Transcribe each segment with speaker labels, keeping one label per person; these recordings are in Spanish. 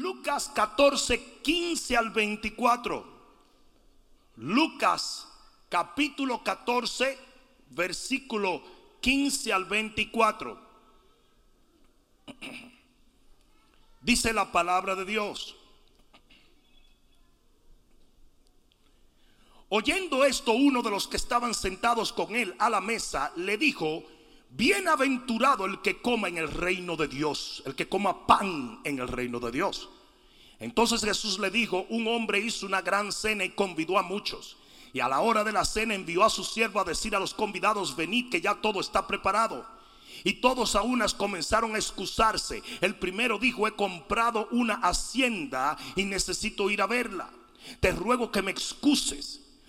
Speaker 1: Lucas 14, 15 al 24. Lucas capítulo 14, versículo 15 al 24. Dice la palabra de Dios. Oyendo esto, uno de los que estaban sentados con él a la mesa le dijo, bienaventurado el que coma en el reino de Dios, el que coma pan en el reino de Dios. Entonces Jesús le dijo, un hombre hizo una gran cena y convidó a muchos. Y a la hora de la cena envió a su siervo a decir a los convidados, venid que ya todo está preparado. Y todos a unas comenzaron a excusarse. El primero dijo, he comprado una hacienda y necesito ir a verla. Te ruego que me excuses.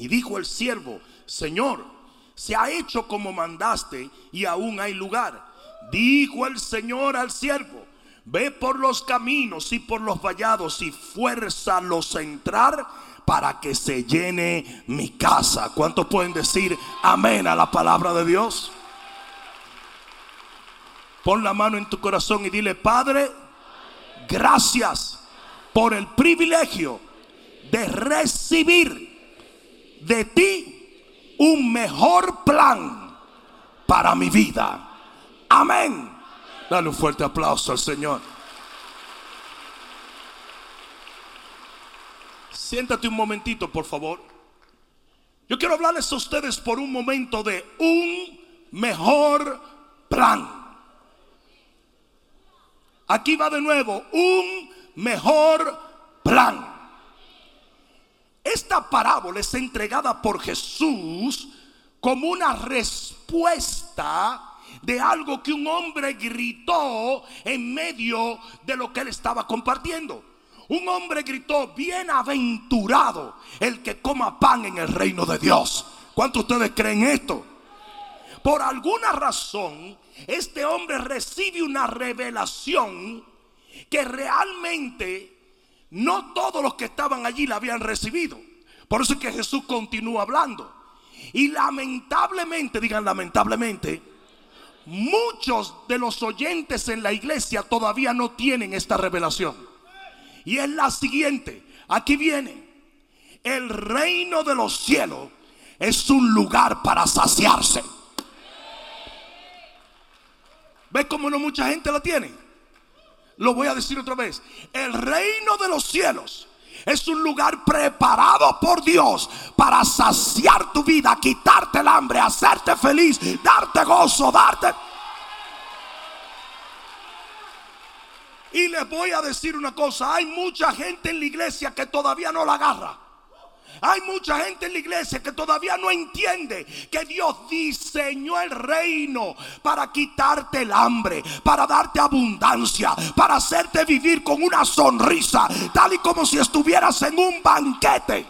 Speaker 1: Y dijo el siervo, Señor, se ha hecho como mandaste y aún hay lugar. Dijo el Señor al siervo, ve por los caminos y por los vallados y fuérzalos a entrar para que se llene mi casa. ¿Cuántos pueden decir amén a la palabra de Dios? Pon la mano en tu corazón y dile, Padre, gracias por el privilegio de recibir de ti un mejor plan para mi vida. Amén. Dale un fuerte aplauso al Señor. Siéntate un momentito, por favor. Yo quiero hablarles a ustedes por un momento de un mejor plan. Aquí va de nuevo, un mejor plan. Esta parábola es entregada por Jesús como una respuesta de algo que un hombre gritó en medio de lo que él estaba compartiendo. Un hombre gritó, bienaventurado el que coma pan en el reino de Dios. ¿Cuántos de ustedes creen esto? Por alguna razón, este hombre recibe una revelación que realmente no todos los que estaban allí la habían recibido. Por eso es que Jesús continúa hablando. Y lamentablemente, digan lamentablemente, muchos de los oyentes en la iglesia todavía no tienen esta revelación. Y es la siguiente. Aquí viene. El reino de los cielos es un lugar para saciarse. ¿Ves cómo no mucha gente la tiene? Lo voy a decir otra vez. El reino de los cielos es un lugar preparado por Dios para saciar tu vida, quitarte el hambre, hacerte feliz, darte gozo, darte... Y les voy a decir una cosa, hay mucha gente en la iglesia que todavía no la agarra. Hay mucha gente en la iglesia que todavía no entiende que Dios diseñó el reino para quitarte el hambre, para darte abundancia, para hacerte vivir con una sonrisa, tal y como si estuvieras en un banquete.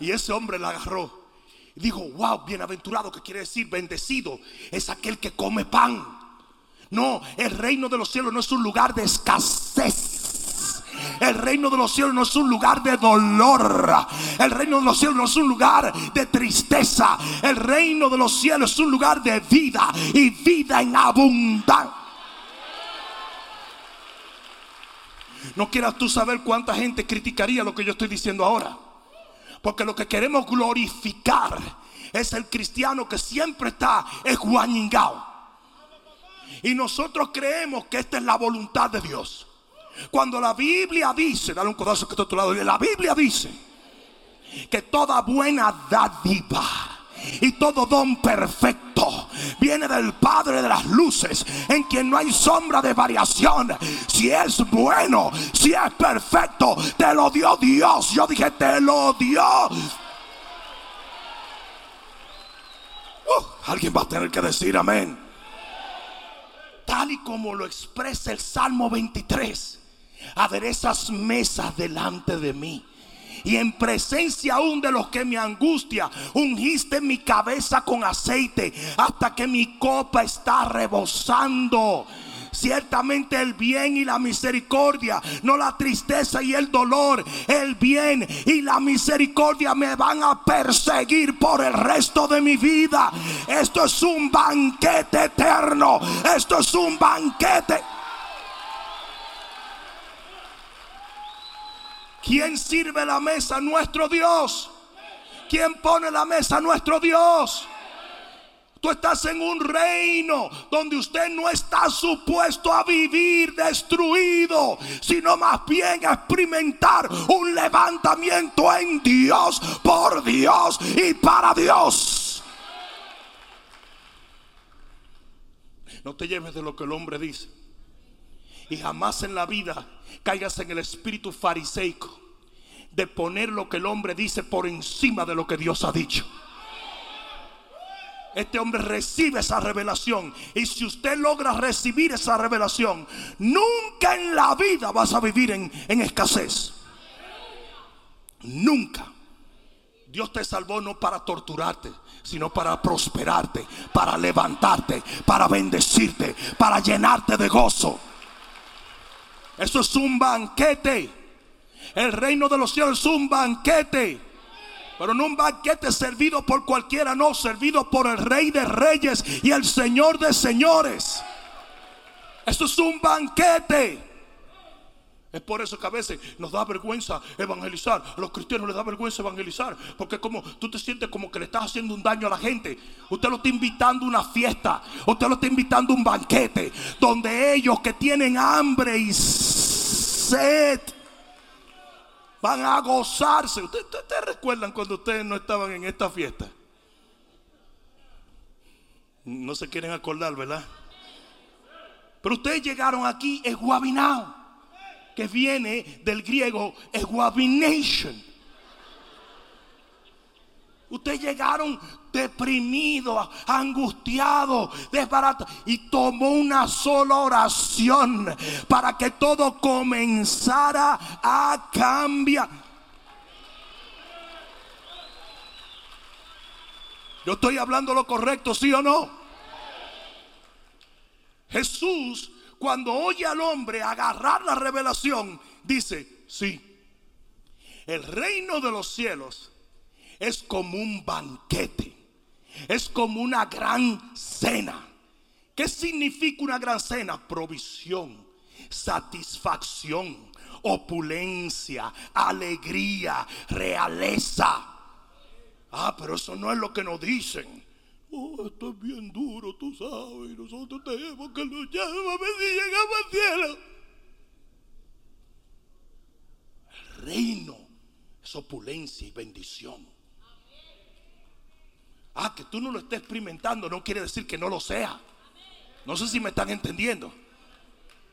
Speaker 1: Y ese hombre la agarró y dijo, wow, bienaventurado, que quiere decir bendecido, es aquel que come pan. No, el reino de los cielos no es un lugar de escasez. El reino de los cielos no es un lugar de dolor. El reino de los cielos no es un lugar de tristeza. El reino de los cielos es un lugar de vida y vida en abundancia. No quieras tú saber cuánta gente criticaría lo que yo estoy diciendo ahora. Porque lo que queremos glorificar es el cristiano que siempre está esguañingado. Y nosotros creemos que esta es la voluntad de Dios. Cuando la Biblia dice, dale un codazo que está a tu lado, la Biblia dice que toda buena dádiva y todo don perfecto viene del Padre de las luces, en quien no hay sombra de variación. Si es bueno, si es perfecto, te lo dio Dios. Yo dije, te lo dio. Uh, alguien va a tener que decir amén. tal y como lo expresa el Salmo 23, aderezas mesas delante de mí. Y en presencia aún de los que me angustia, ungiste mi cabeza con aceite hasta que mi copa está rebosando. Ciertamente el bien y la misericordia, no la tristeza y el dolor, el bien y la misericordia me van a perseguir por el resto de mi vida. Esto es un banquete eterno. Esto es un banquete. ¿Quién sirve la mesa? Nuestro Dios. ¿Quién pone la mesa? Nuestro Dios. Tú estás en un reino donde usted no está supuesto a vivir destruido, sino más bien a experimentar un levantamiento en Dios, por Dios y para Dios. No te lleves de lo que el hombre dice. Y jamás en la vida caigas en el espíritu fariseico de poner lo que el hombre dice por encima de lo que Dios ha dicho este hombre recibe esa revelación. Y si usted logra recibir esa revelación, nunca en la vida vas a vivir en, escasez. Nunca. Dios te salvó no para torturarte, sino para prosperarte, para levantarte, para bendecirte, para llenarte de gozo. Eso es un banquete. El reino de los cielos es un banquete. Pero no un banquete servido por cualquiera, no, servido por el Rey de Reyes y el Señor de Señores. Esto es un banquete. Es por eso que a veces nos da vergüenza evangelizar. A los cristianos les da vergüenza evangelizar. Porque como tú te sientes como que le estás haciendo un daño a la gente. Usted lo está invitando a una fiesta. Usted lo está invitando a un banquete. Donde ellos que tienen hambre y sed van a gozarse. ¿Ustedes, recuerdan cuando ustedes no estaban en esta fiesta? No se quieren acordar, ¿verdad? Pero ustedes llegaron aquí guabinao, que viene del griego guabination. Ustedes llegaron deprimido, angustiado, desbaratado. Y tomó una sola oración para que todo comenzara a cambiar. Yo estoy hablando lo correcto, ¿sí o no? Jesús, cuando oye al hombre agarrar la revelación, dice, sí, el reino de los cielos es como un banquete es como una gran cena. ¿Qué significa una gran cena? Provisión, satisfacción, opulencia, alegría, realeza. Ah, pero eso no es lo que nos dicen. Oh, esto es bien duro, tú sabes, y nosotros tenemos que luchar a ver si llegamos al cielo. El reino es opulencia y bendición. Ah, que tú no lo estés experimentando no quiere decir que no lo sea. No sé si me están entendiendo.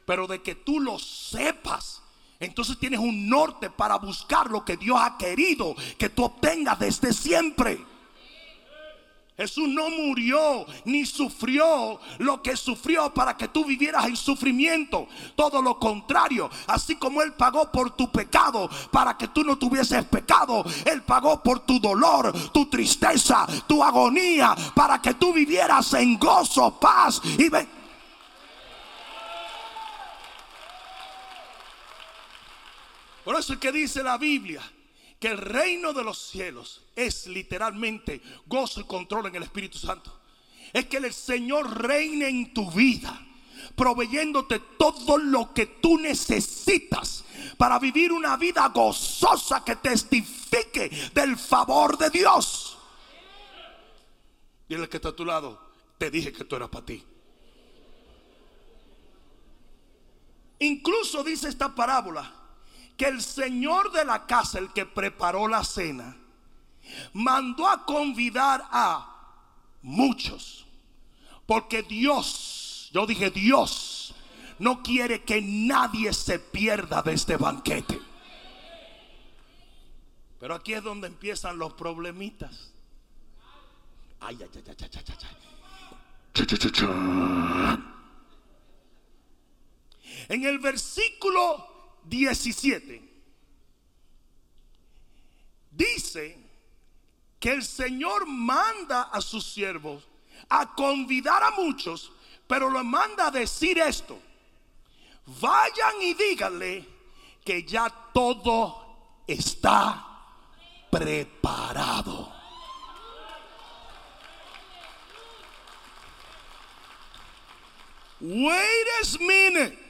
Speaker 1: Pero de que tú lo sepas, entonces tienes un norte para buscar lo que Dios ha querido que tú obtengas desde siempre. Jesús no murió ni sufrió lo que sufrió para que tú vivieras en sufrimiento. Todo lo contrario, así como Él pagó por tu pecado para que tú no tuvieses pecado, Él pagó por tu dolor, tu tristeza, tu agonía, para que tú vivieras en gozo, paz y ven. Por eso es que dice la Biblia que el reino de los cielos es literalmente gozo y control en el Espíritu Santo. Es que el Señor reine en tu vida, proveyéndote todo lo que tú necesitas para vivir una vida gozosa que testifique del favor de Dios. Dile que está a tu lado, te dije que tú eras para ti. Incluso dice esta parábola que el señor de la casa, el que preparó la cena, mandó a convidar a muchos. Porque Dios, yo dije Dios, no quiere que nadie se pierda de este banquete. Pero aquí es donde empiezan los problemitas. Ay, ay, ay, ay, ay, ay, ay. En el versículo 17 dice que el Señor manda a sus siervos a convidar a muchos, pero lo manda a decir esto. Vayan y díganle que ya todo está preparado. Wait a minute.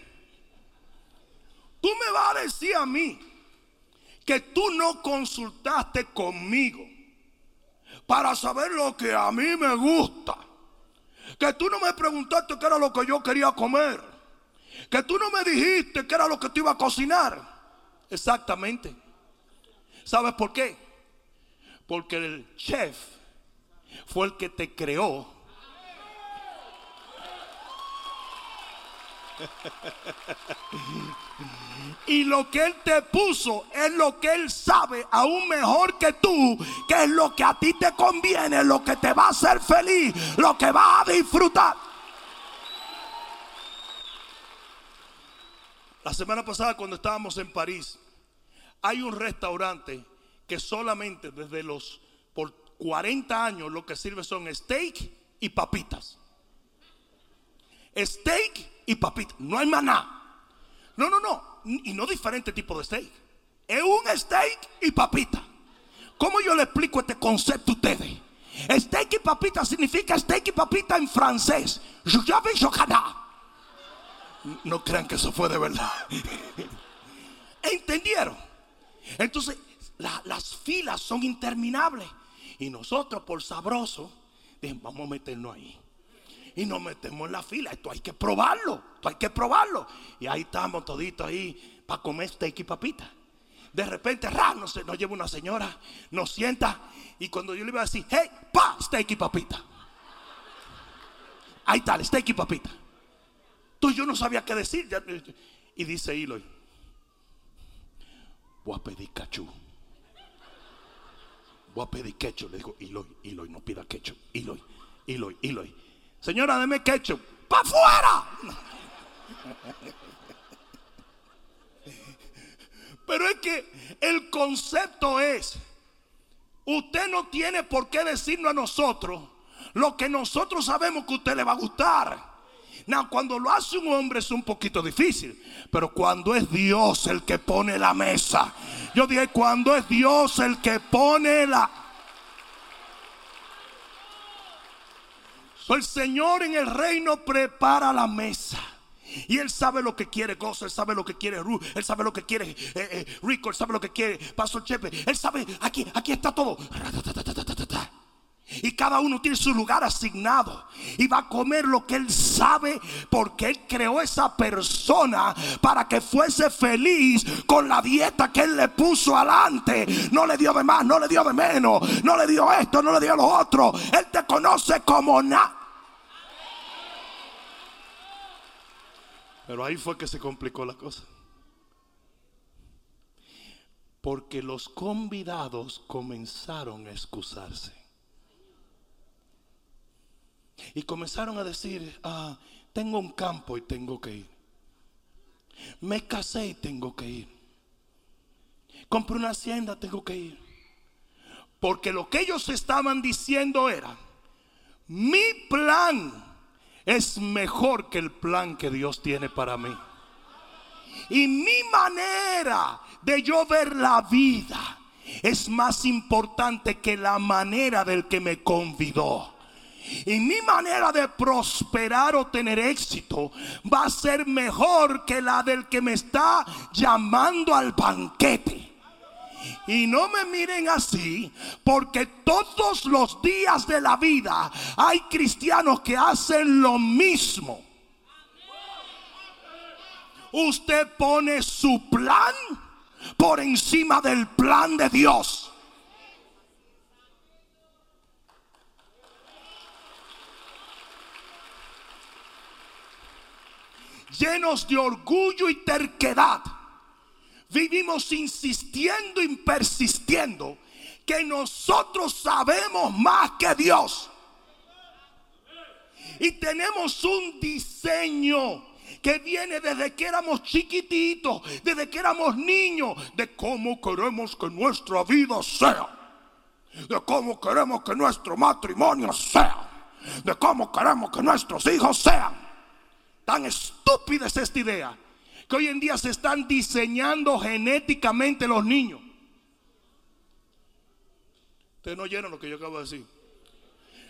Speaker 1: Tú me vas a decir a mí que tú no consultaste conmigo para saber lo que a mí me gusta. Que tú no me preguntaste qué era lo que yo quería comer. Que tú no me dijiste qué era lo que te iba a cocinar. Exactamente. ¿Sabes por qué? Porque el chef fue el que te creó Y lo que Él te puso es lo que Él sabe aún mejor que tú, que es lo que a ti te conviene, lo que te va a hacer feliz, lo que vas a disfrutar. La semana pasada cuando estábamos en París, hay un restaurante que solamente desde los por 40 años lo que sirve son steak y papitas. Steak y papitas. No hay maná. No, no, no. Y no diferente tipo de steak. Es un steak y papita. ¿Cómo yo le explico este concepto a ustedes? Steak y papita significa steak y papita en francés. No crean que eso fue de verdad. ¿Entendieron? Entonces, las filas son interminables. Y nosotros, por sabroso, vamos a meternos ahí y nos metemos en la fila. Esto hay que probarlo, esto hay que probarlo. Y ahí estamos toditos ahí para comer steak y papita. De repente, ra, nos, nos lleva una señora, nos sienta y cuando yo le iba a decir, hey, pa, steak y papita. Ahí está, el steak y papita. Entonces yo no sabía qué decir. Y dice Eloy, voy a pedir cachú. Voy a pedir quecho. Le digo, Eloy, Eloy, no pida quecho. Eloy, Eloy, Eloy. Señora, deme ketchup. ¡Para afuera! Pero es que el concepto es, usted no tiene por qué decirnos a nosotros lo que nosotros sabemos que a usted le va a gustar. Cuando lo hace un hombre es un poquito difícil, pero cuando es Dios el que pone la mesa, yo dije, cuando es Dios el que pone la el Señor en el reino prepara la mesa. Y Él sabe lo que quiere Gozo, Él sabe lo que quiere Ru, Él sabe lo que quiere eh, eh, Rico, Él sabe lo que quiere Paso Chepe, Él sabe, aquí, aquí está todo. Y cada uno tiene su lugar asignado. Y va a comer lo que Él sabe porque Él creó esa persona para que fuese feliz con la dieta que Él le puso adelante. No le dio de más, no le dio de menos, no le dio esto, no le dio lo otro. Él te conoce como nada. Pero ahí fue que se complicó la cosa. Porque los convidados comenzaron a excusarse. Y comenzaron a decir, ah, tengo un campo y tengo que ir. Me casé y tengo que ir. Compré una hacienda, tengo que ir. Porque lo que ellos estaban diciendo era, mi plan es mejor que el plan que Dios tiene para mí. Y mi manera de yo ver la vida es más importante que la manera del que me convidó. Y mi manera de prosperar o tener éxito va a ser mejor que la del que me está llamando al banquete. Y no me miren así, porque todos los días de la vida hay cristianos que hacen lo mismo. Usted pone su plan por encima del plan de Dios. Llenos de orgullo y terquedad, vivimos insistiendo y persistiendo que nosotros sabemos más que Dios. Y tenemos un diseño que viene desde que éramos chiquititos, desde que éramos niños, de cómo queremos que nuestra vida sea, de cómo queremos que nuestro matrimonio sea, de cómo queremos que nuestros hijos sean. Tan estúpida es esta idea que hoy en día se están diseñando genéticamente los niños. Ustedes no oyeron lo que yo acabo de decir.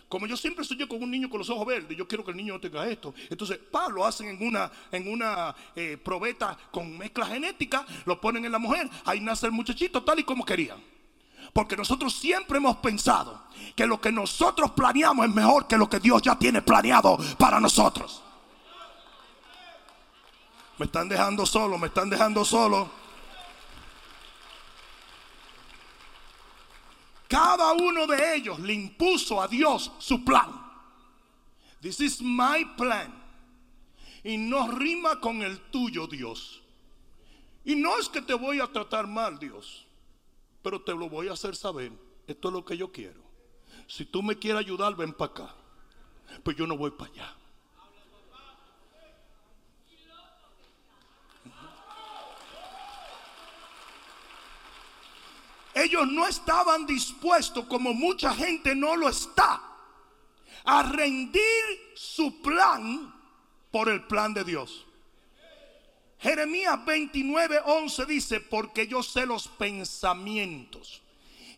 Speaker 1: Como yo siempre soy yo con un niño con los ojos verdes, yo quiero que el niño no tenga esto. Entonces, pa, lo hacen en una, en una eh, probeta con mezcla genética, lo ponen en la mujer, ahí nace el muchachito tal y como querían. Porque nosotros siempre hemos pensado que lo que nosotros planeamos es mejor que lo que Dios ya tiene planeado para nosotros. Me están dejando solo, me están dejando solo. Cada uno de ellos le impuso a Dios su plan. This is my plan. Y no rima con el tuyo, Dios. Y no es que te voy a tratar mal, Dios. Pero te lo voy a hacer saber. Esto es lo que yo quiero. Si tú me quieres ayudar, ven para acá. Pues yo no voy para allá. Ellos no estaban dispuestos, como mucha gente no lo está, a rendir su plan por el plan de Dios. Jeremías 29, 11 dice, porque yo sé los pensamientos.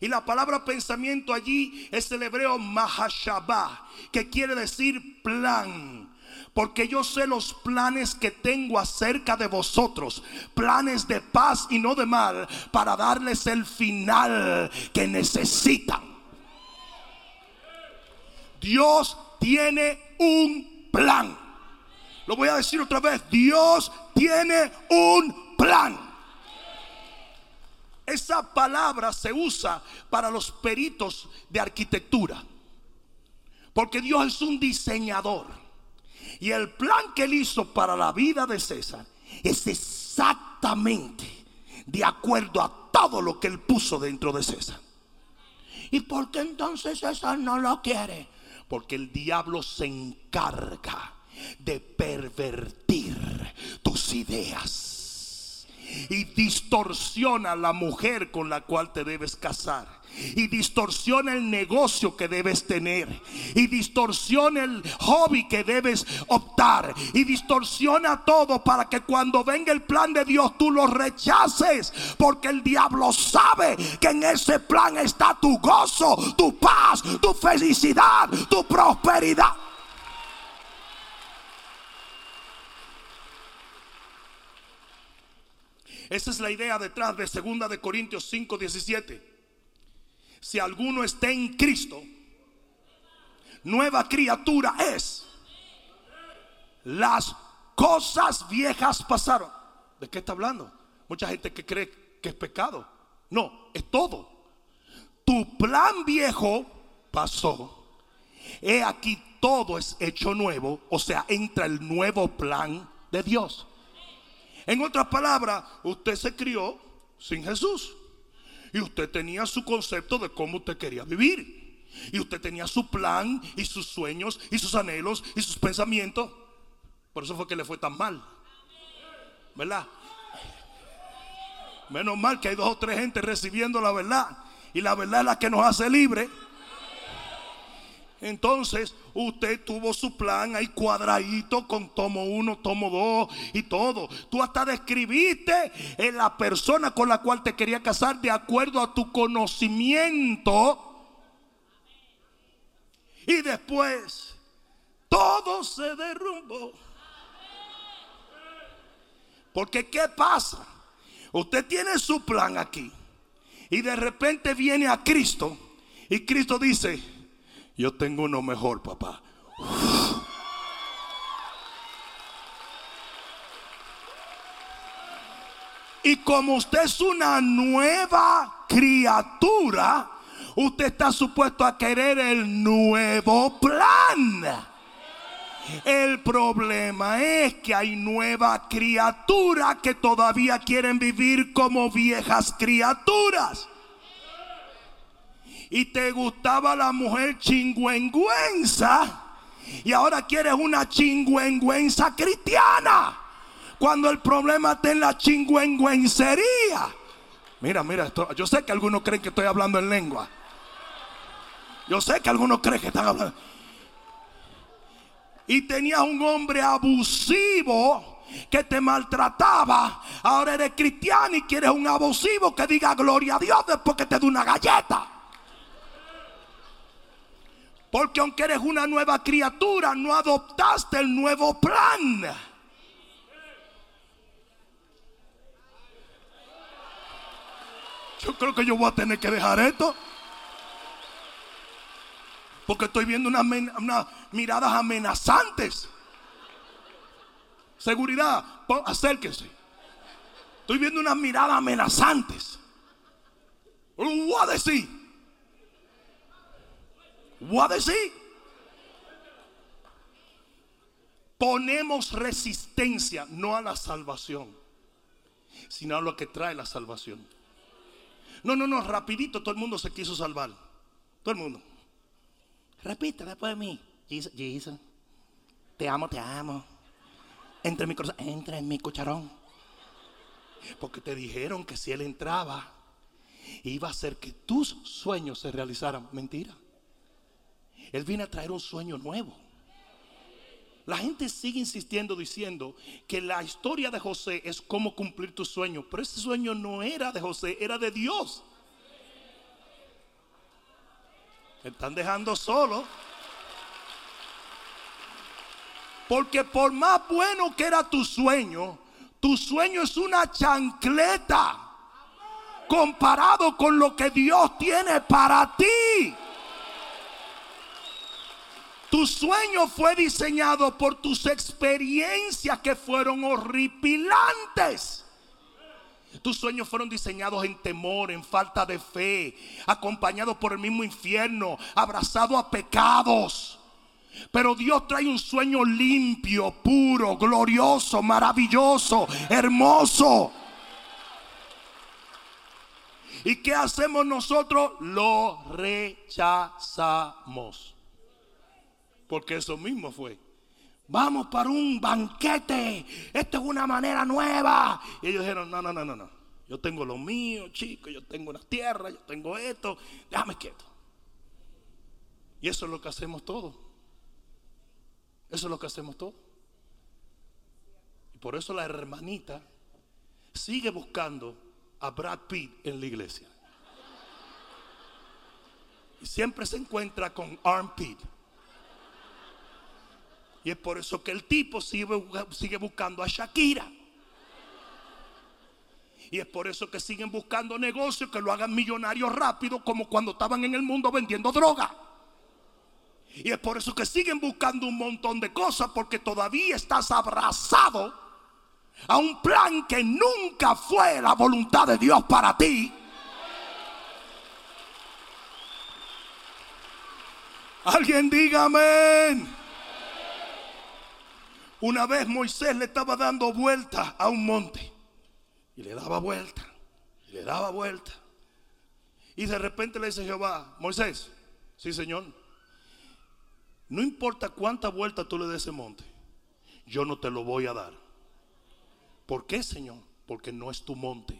Speaker 1: Y la palabra pensamiento allí es el hebreo mahashabah, que quiere decir plan porque yo sé los planes que tengo acerca de vosotros, planes de paz y no de mal, para darles el final que necesitan. Dios tiene un plan. Lo voy a decir otra vez, Dios tiene un plan. Esa palabra se usa para los peritos de arquitectura. Porque Dios es un diseñador. Y el plan que él hizo para la vida de César es exactamente de acuerdo a todo lo que él puso dentro de César. ¿Y por qué entonces César no lo quiere? Porque el diablo se encarga de pervertir tus ideas y distorsiona la mujer con la cual te debes casar. Y distorsiona el negocio que debes tener. Y distorsiona el hobby que debes optar. Y distorsiona todo para que cuando venga el plan de Dios tú lo rechaces. Porque el diablo sabe que en ese plan está tu gozo, tu paz, tu felicidad, tu prosperidad. Esa es la idea detrás de 2 de Corintios 5, 17 si alguno está en Cristo, nueva criatura es. Las cosas viejas pasaron. ¿De qué está hablando? Mucha gente que cree que es pecado. No, es todo. Tu plan viejo pasó. He aquí todo es hecho nuevo. O sea, entra el nuevo plan de Dios. En otras palabras, usted se crió sin Jesús. Y usted tenía su concepto de cómo usted quería vivir. Y usted tenía su plan y sus sueños y sus anhelos y sus pensamientos. Por eso fue que le fue tan mal. ¿Verdad? Menos mal que hay dos o tres gente recibiendo la verdad. Y la verdad es la que nos hace libres. Entonces usted tuvo su plan ahí cuadradito con tomo uno, tomo dos y todo. Tú hasta describiste la persona con la cual te quería casar de acuerdo a tu conocimiento. Y después todo se derrumbó. Porque ¿qué pasa? Usted tiene su plan aquí. Y de repente viene a Cristo. Y Cristo dice, yo tengo uno mejor, papá. Y como usted es una nueva criatura, usted está supuesto a querer el nuevo plan. El problema es que hay nuevas criaturas que todavía quieren vivir como viejas criaturas y te gustaba la mujer chingüengüenza Y ahora quieres una chingüengüenza cristiana. Cuando el problema está en la chingüengüencería. Mira, mira, esto, yo sé que algunos creen que estoy hablando en lengua. Yo sé que algunos creen que están hablando. Y tenías un hombre abusivo que te maltrataba. Ahora eres cristiano y quieres un abusivo que diga gloria a Dios después que te dé una galleta. Porque aunque eres una nueva criatura, no adoptaste el nuevo plan. Yo creo que yo voy a tener que dejar esto. Porque estoy viendo unas miradas amenazantes. Seguridad, acérquese. Estoy viendo unas miradas amenazantes. Lo voy a decir. Voy a decir. Ponemos resistencia no a la salvación, sino a lo que trae la salvación. No, no, no, rapidito todo el mundo se quiso salvar. Todo el mundo. Repite después de mí. Te amo, te amo. Entra en mi corazón, entra en mi cucharón. Porque te dijeron que si él entraba, iba a hacer que tus sueños se realizaran. Mentira. Él viene a traer un sueño nuevo. La gente sigue insistiendo diciendo que la historia de José es cómo cumplir tu sueño. Pero ese sueño no era de José, era de Dios. Me están dejando solo. Porque por más bueno que era tu sueño, tu sueño es una chancleta comparado con lo que Dios tiene para ti. Tu sueño fue diseñado por tus experiencias que fueron horripilantes. Tus sueños fueron diseñados en temor, en falta de fe, acompañados por el mismo infierno, abrazado a pecados. Pero Dios trae un sueño limpio, puro, glorioso, maravilloso, hermoso. ¿Y qué hacemos nosotros? Lo rechazamos. Porque eso mismo fue. Vamos para un banquete. Esto es una manera nueva. Y ellos dijeron, no, no, no, no, no. Yo tengo lo mío, chicos. Yo tengo unas tierras, yo tengo esto. Déjame quieto. Y eso es lo que hacemos todos. Eso es lo que hacemos todos. Y por eso la hermanita sigue buscando a Brad Pitt en la iglesia. Y siempre se encuentra con Arm Pitt. Y es por eso que el tipo sigue, buscando a Shakira. Y es por eso que siguen buscando negocios que lo hagan millonarios rápido, como cuando estaban en el mundo vendiendo droga. Y es por eso que siguen buscando un montón de cosas, porque todavía estás abrazado a un plan que nunca fue la voluntad de Dios para ti. Alguien diga amén. Una vez Moisés le estaba dando vuelta a un monte. Y le daba vuelta. Y le daba vuelta. Y de repente le dice Jehová, Moisés, sí Señor, no importa cuánta vuelta tú le des ese monte, yo no te lo voy a dar. ¿Por qué, Señor? Porque no es tu monte.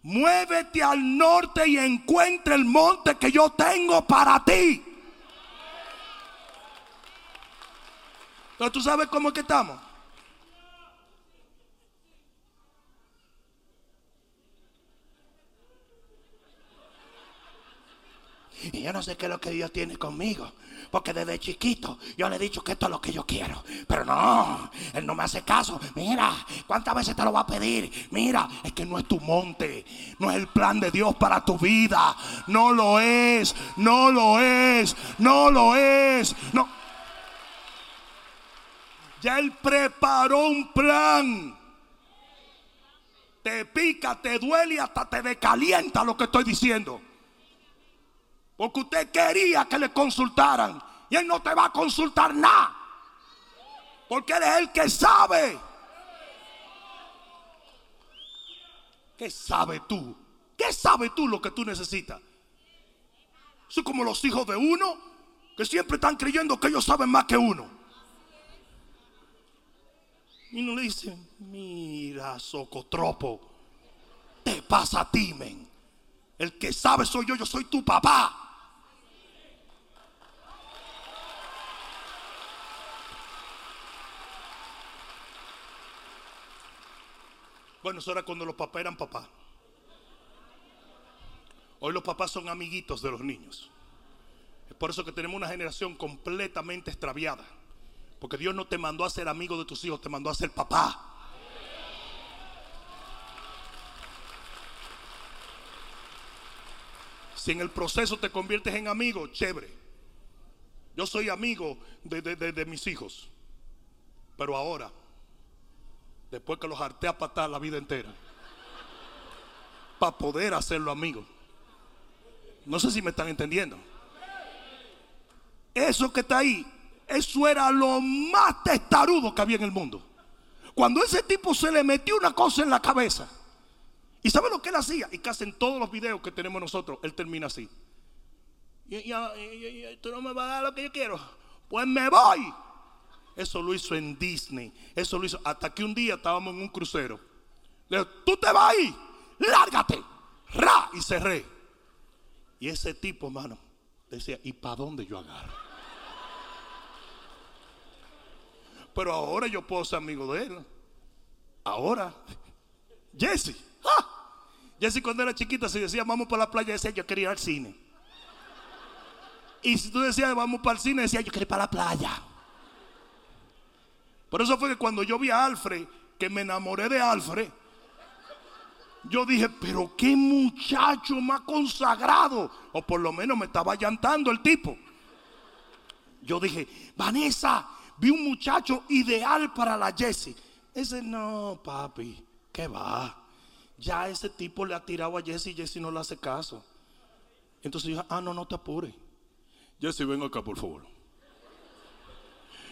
Speaker 1: Muévete al norte y encuentra el monte que yo tengo para ti. Pero tú sabes cómo es que estamos. Y yo no sé qué es lo que Dios tiene conmigo. Porque desde chiquito yo le he dicho que esto es lo que yo quiero. Pero no, Él no me hace caso. Mira, ¿cuántas veces te lo va a pedir? Mira, es que no es tu monte. No es el plan de Dios para tu vida. No lo es. No lo es. No lo es. No. Ya Él preparó un plan. Te pica, te duele hasta te decalienta lo que estoy diciendo. Porque usted quería que le consultaran. Y Él no te va a consultar nada. Porque Él es el que sabe. ¿Qué sabe tú? ¿Qué sabe tú lo que tú necesitas? Son como los hijos de uno que siempre están creyendo que ellos saben más que uno. Y uno le dice, mira, socotropo, te pasa a ti, men. El que sabe soy yo, yo soy tu papá. Bueno, eso era cuando los papás eran papás. Hoy los papás son amiguitos de los niños. Es por eso que tenemos una generación completamente extraviada. Porque Dios no te mandó a ser amigo de tus hijos, te mandó a ser papá. Si en el proceso te conviertes en amigo, chévere. Yo soy amigo de, mis hijos. Pero ahora, después que los harté a patar la vida entera, para poder hacerlo amigo. No sé si me están entendiendo. Eso que está ahí, eso era lo más testarudo que había en el mundo. Cuando ese tipo se le metió una cosa en la cabeza, ¿y sabe lo que él hacía? Y casi en todos los videos que tenemos nosotros, él termina así. Tú no me vas a dar lo que yo quiero. Pues me voy. Eso lo hizo en Disney. Eso lo hizo hasta que un día estábamos en un crucero. Le dijo, tú te vas ahí. Lárgate. Ra. Y cerré. Y ese tipo, hermano, decía, ¿y para dónde yo agarro? Pero ahora yo puedo ser amigo de él. Ahora, Jesse. ¡ah! Jesse cuando era chiquita, si decía vamos para la playa, decía yo quería ir al cine. Y si tú decías vamos para el cine, decía yo quería ir para la playa. Por eso fue que cuando yo vi a Alfred, que me enamoré de Alfred, yo dije, pero qué muchacho más consagrado. O por lo menos me estaba llantando el tipo. Yo dije, Vanessa, vi un muchacho ideal para la Jessie. Ese no, papi, ¿qué va? Ya ese tipo le ha tirado a Jessie y Jessie no le hace caso. Entonces yo, ah, no, no te apures. Jessie, ven acá, por favor.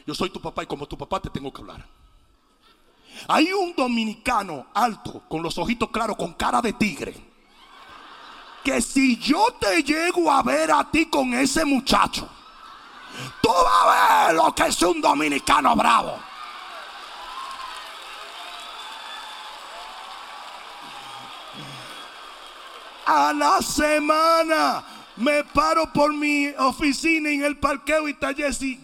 Speaker 1: Yo soy tu papá y como tu papá te tengo que hablar. Hay un dominicano alto, con los ojitos claros, con cara de tigre. Que si yo te llego a ver a ti con ese muchacho, Tú vas a ver lo que es un dominicano bravo. A la semana me paro por mi oficina en el parqueo y está Jesse.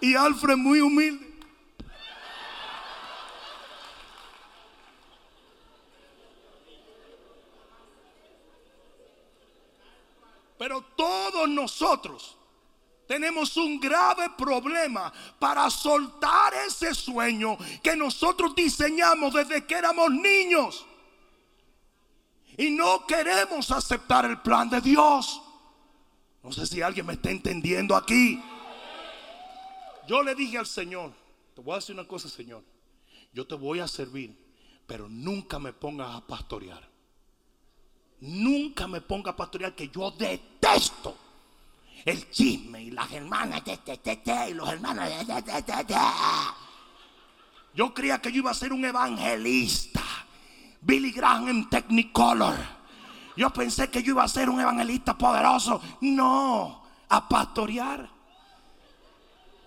Speaker 1: Y Alfred muy humilde. Pero todos nosotros tenemos un grave problema para soltar ese sueño que nosotros diseñamos desde que éramos niños. Y no queremos aceptar el plan de Dios. No sé si alguien me está entendiendo aquí. Yo le dije al Señor, te voy a decir una cosa, Señor. Yo te voy a servir, pero nunca me pongas a pastorear nunca me ponga a pastorear que yo detesto el chisme y las hermanas y los hermanos. Yo creía que yo iba a ser un evangelista. Billy Graham en Technicolor. Yo pensé que yo iba a ser un evangelista poderoso. No, a pastorear.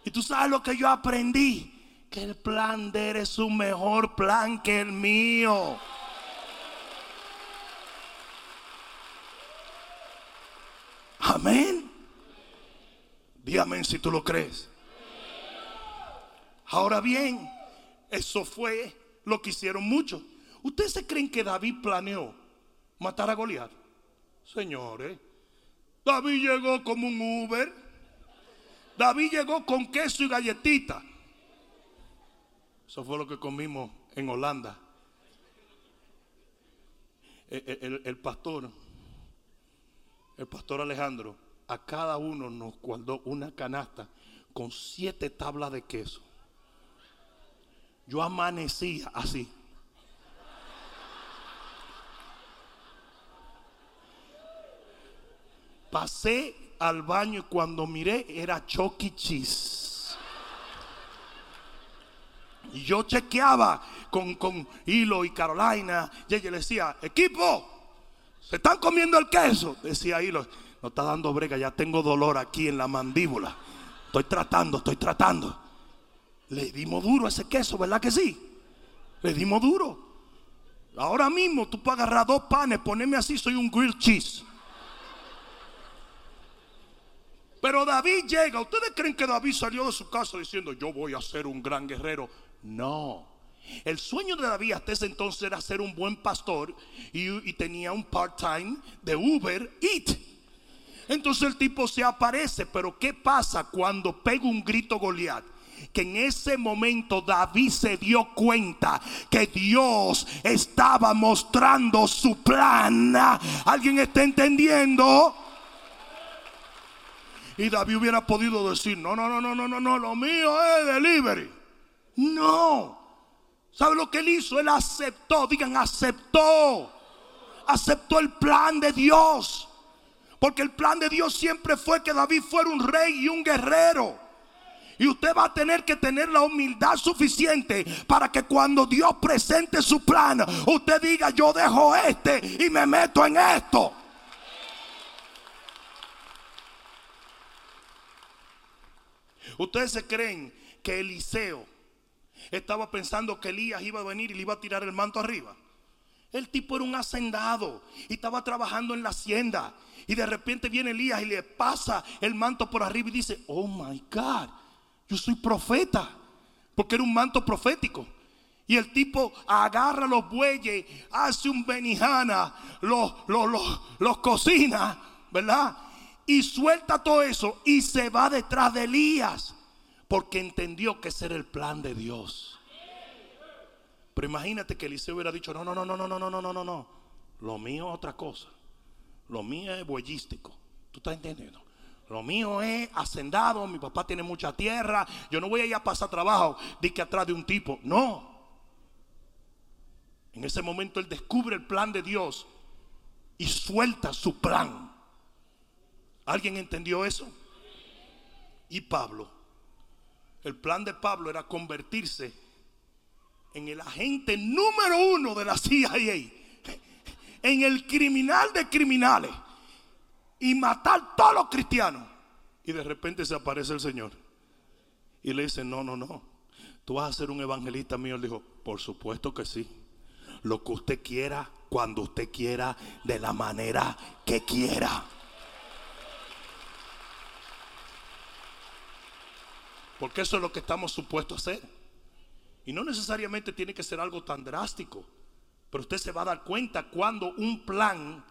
Speaker 1: Y tú sabes lo que yo aprendí. Que el plan de él es un mejor plan que el mío. Amén. Dígame si tú lo crees. Ahora bien, eso fue lo que hicieron muchos. ¿Ustedes se creen que David planeó matar a Goliat? Señores, David llegó como un Uber. David llegó con queso y galletita. Eso fue lo que comimos en Holanda. el pastor el pastor Alejandro a cada uno nos guardó una canasta con siete tablas de queso. Yo amanecía así. Pasé al baño y cuando miré era Chucky e. Cheese. Y yo chequeaba con, con Hilo y Carolina. Y ella le decía, equipo, se están comiendo el queso. Decía Hilo, no está dando brega, ya tengo dolor aquí en la mandíbula. Estoy tratando, estoy tratando. Le dimos duro a ese queso, ¿verdad que sí? Le dimos duro. Ahora mismo tú puedes agarrar dos panes, ponerme así, soy un grilled cheese. Pero David llega. ¿Ustedes creen que David salió de su casa diciendo, yo voy a ser un gran guerrero? No. El sueño de David hasta ese entonces era ser un buen pastor y, tenía un part-time de Uber Eat. Entonces el tipo se aparece, pero ¿qué pasa cuando pega un grito Goliat? que en ese momento David se dio cuenta que Dios estaba mostrando su plan. ¿Alguien está entendiendo? Y David hubiera podido decir, no, no, no, no, no, no, no, lo mío es delivery. No. ¿Sabe lo que él hizo? Él aceptó, digan, aceptó. Aceptó el plan de Dios. Porque el plan de Dios siempre fue que David fuera un rey y un guerrero. Y usted va a tener que tener la humildad suficiente para que cuando Dios presente su plan, usted diga, yo dejo este y me meto en esto. Ustedes se creen que Eliseo estaba pensando que Elías iba a venir y le iba a tirar el manto arriba. El tipo era un hacendado y estaba trabajando en la hacienda. Y de repente viene Elías y le pasa el manto por arriba y dice, oh my God, yo soy profeta. Porque era un manto profético. Y el tipo agarra los bueyes, hace un benijana, los, los, los cocina, ¿verdad? y suelta todo eso y se va detrás de Elías porque entendió que ese era el plan de Dios. Pero imagínate que Eliseo hubiera dicho, no, no, no, no, no, no, no, no, no, no. Lo mío es otra cosa. Lo mío es bueyístico. ¿Tú estás entendiendo? Lo mío es hacendado, mi papá tiene mucha tierra, yo no voy a ir a pasar trabajo de que atrás de un tipo. No. En ese momento él descubre el plan de Dios y suelta su plan. ¿Alguien entendió eso? Y Pablo, el plan de Pablo era convertirse en el agente número uno de la CIA, en el criminal de criminales y matar todos los cristianos. Y de repente se aparece el Señor y le dice, no, no, no, tú vas a ser un evangelista mío. Él dijo, por supuesto que sí. Lo que usted quiera, cuando usted quiera, de la manera que quiera. Porque eso es lo que estamos supuestos a hacer. Y no necesariamente tiene que ser algo tan drástico. Pero usted se va a dar cuenta cuando un plan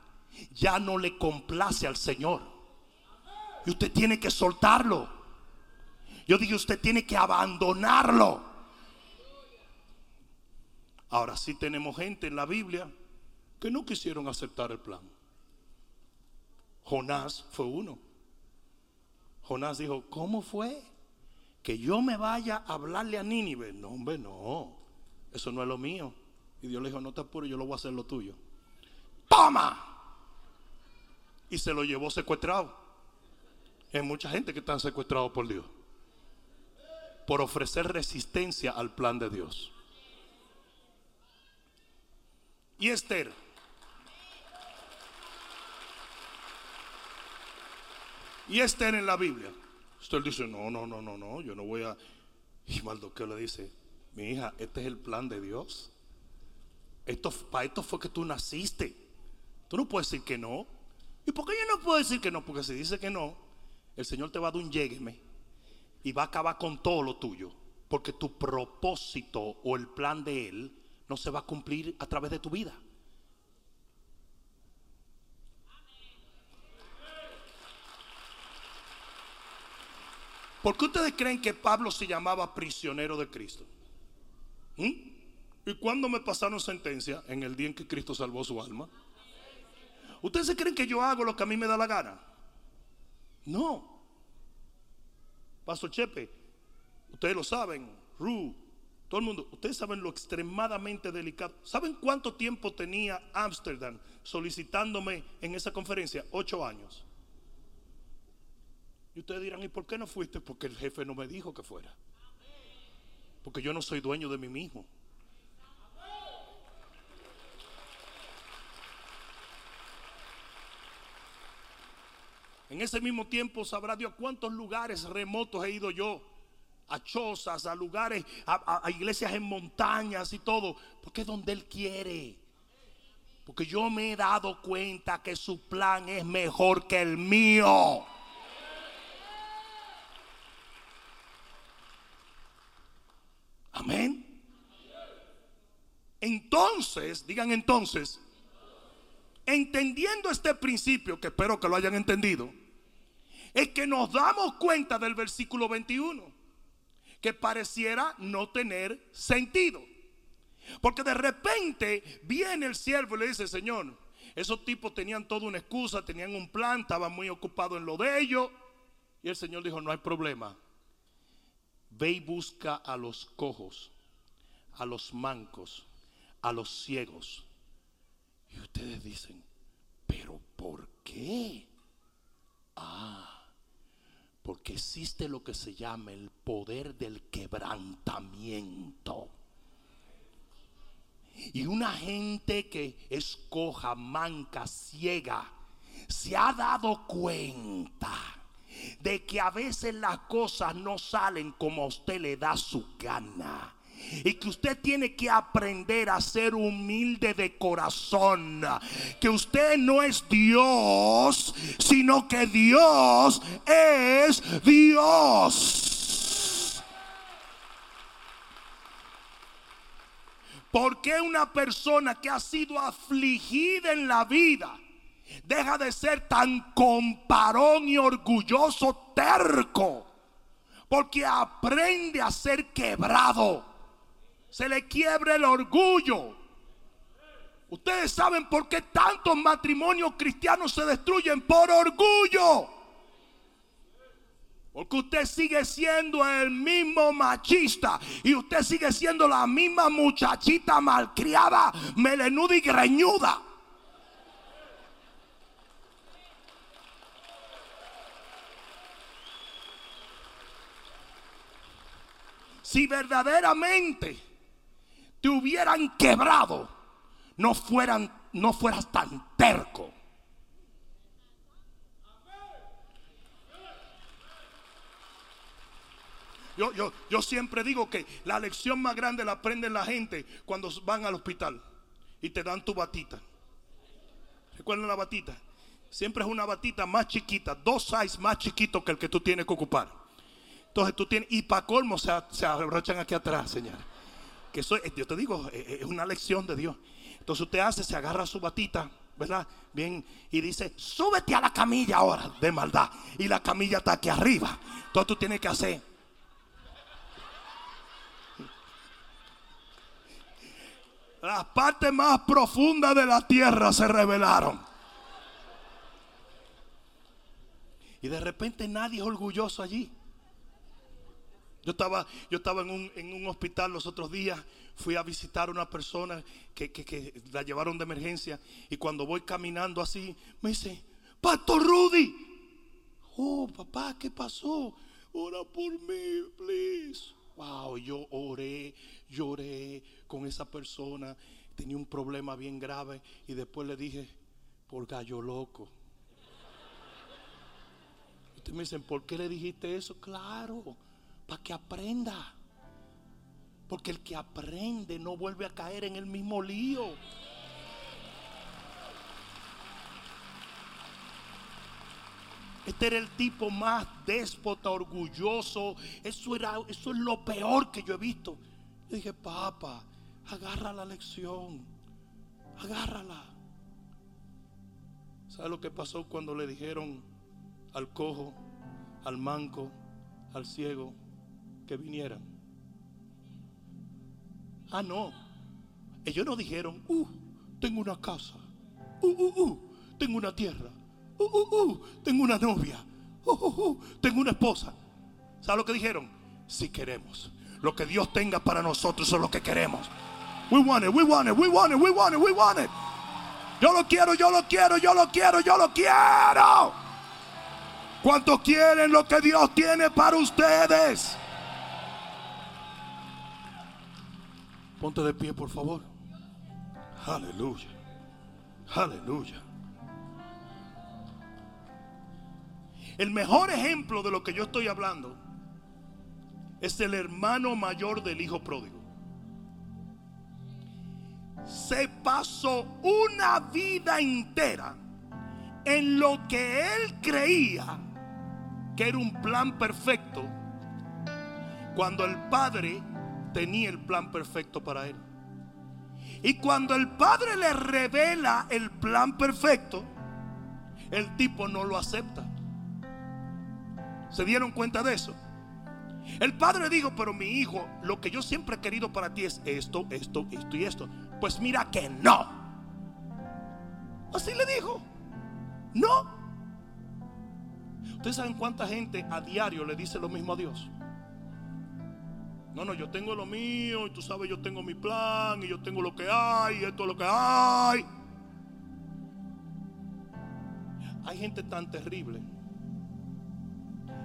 Speaker 1: ya no le complace al Señor. Y usted tiene que soltarlo. Yo digo, usted tiene que abandonarlo. Ahora sí tenemos gente en la Biblia que no quisieron aceptar el plan. Jonás fue uno. Jonás dijo, ¿cómo fue? Que yo me vaya a hablarle a Nínive. No, hombre, no. Eso no es lo mío. Y Dios le dijo, no te apures, yo lo voy a hacer lo tuyo. ¡Toma! Y se lo llevó secuestrado. Hay mucha gente que está secuestrado por Dios. Por ofrecer resistencia al plan de Dios. Y Esther. Y Esther en la Biblia. Usted dice, no, no, no, no, no, yo no voy a... Y Mardoqueo le dice, mi hija, este es el plan de Dios. Esto, para esto fue que tú naciste. Tú no puedes decir que no. ¿Y por qué yo no puedo decir que no? Porque si dice que no, el Señor te va a dar un llegueme y va a acabar con todo lo tuyo. Porque tu propósito o el plan de Él no se va a cumplir a través de tu vida. ¿Por qué ustedes creen que Pablo se llamaba prisionero de Cristo? ¿Mm? ¿Y cuándo me pasaron sentencia? En el día en que Cristo salvó su alma. ¿Ustedes se creen que yo hago lo que a mí me da la gana? No. Paso Chepe, ustedes lo saben, Ru, todo el mundo, ustedes saben lo extremadamente delicado. ¿Saben cuánto tiempo tenía Amsterdam solicitándome en esa conferencia? Ocho años. Y ustedes dirán, ¿y por qué no fuiste? Porque el jefe no me dijo que fuera. Porque yo no soy dueño de mí mismo. En ese mismo tiempo sabrá Dios cuántos lugares remotos he ido yo. A chozas, a lugares, a, iglesias en montañas y todo. Porque es donde Él quiere. Porque yo me he dado cuenta que su plan es mejor que el mío. Amén. Entonces, digan entonces, entendiendo este principio, que espero que lo hayan entendido, es que nos damos cuenta del versículo 21, que pareciera no tener sentido. Porque de repente viene el siervo y le dice, Señor, esos tipos tenían toda una excusa, tenían un plan, estaban muy ocupados en lo de ellos. Y el Señor dijo, no hay problema. Ve y busca a los cojos, a los mancos, a los ciegos. Y ustedes dicen, pero ¿por qué? Ah, porque existe lo que se llama el poder del quebrantamiento. Y una gente que escoja, manca, ciega, se ha dado cuenta de que a veces las cosas no salen como a usted le da su gana. Y que usted tiene que aprender a ser humilde de corazón. Que usted no es Dios, sino que Dios es Dios. ¿Por qué una persona que ha sido afligida en la vida? Deja de ser tan comparón y orgulloso terco. Porque aprende a ser quebrado. Se le quiebre el orgullo. Ustedes saben por qué tantos matrimonios cristianos se destruyen por orgullo. Porque usted sigue siendo el mismo machista y usted sigue siendo la misma muchachita malcriada, melenuda y greñuda. Si verdaderamente te hubieran quebrado, no fueran, no fueras tan terco. Yo, yo, yo, siempre digo que la lección más grande la aprende la gente cuando van al hospital y te dan tu batita. ¿Recuerdan la batita? Siempre es una batita más chiquita, dos size más chiquito que el que tú tienes que ocupar. Entonces tú tienes, y para colmo se, se abrochan aquí atrás, Señor. Que eso, yo te digo, eh, eh, es una lección de Dios. Entonces usted hace, se agarra su batita, ¿verdad? Bien, y dice, súbete a la camilla ahora, de maldad. Y la camilla está aquí arriba. Entonces tú tienes que hacer. Las partes más profundas de la tierra se revelaron. Y de repente nadie es orgulloso allí. Yo estaba, yo estaba en, un, hospital los otros días, fui a visitar a una persona que, la llevaron de emergencia y cuando voy caminando así, me dice, Pastor Rudy, oh papá, ¿qué pasó? Ora por mí, please. Wow, yo oré, lloré con esa persona, tenía un problema bien grave y después le dije, por gallo loco. Ustedes me dicen, ¿por qué le dijiste eso? Claro para que aprenda. Porque el que aprende no vuelve a caer en el mismo lío. Este era el tipo más déspota, orgulloso. Eso, era, eso es lo peor que yo he visto. Le dije, papá, agarra la lección. Agárrala. ¿Sabe lo que pasó cuando le dijeron al cojo, al manco, al ciego? Que vinieran. Ah, no. Ellos no dijeron, uh, tengo una casa. Uh, uh, uh, tengo una tierra. Uh, uh, uh, tengo una novia. Uh, uh, uh, tengo una esposa. ¿Sabes lo que dijeron? Si queremos. Lo que Dios tenga para nosotros es lo que queremos. We want it, we want it, we want it, we want it, we want it. Yo lo quiero, yo lo quiero, yo lo quiero, yo lo quiero. ¿Cuántos quieren lo que Dios tiene para ustedes? Ponte de pie, por favor. Aleluya. Aleluya. El mejor ejemplo de lo que yo estoy hablando es el hermano mayor del hijo pródigo. Se pasó una vida entera en lo que él creía que era un plan perfecto cuando el padre tenía el plan perfecto para él. Y cuando el padre le revela el plan perfecto, el tipo no lo acepta. ¿Se dieron cuenta de eso? El padre dijo, pero mi hijo, lo que yo siempre he querido para ti es esto, esto, esto y esto. Pues mira que no. Así le dijo. No. ¿Ustedes saben cuánta gente a diario le dice lo mismo a Dios? No, no, yo tengo lo mío y tú sabes, yo tengo mi plan y yo tengo lo que hay y esto es lo que hay. Hay gente tan terrible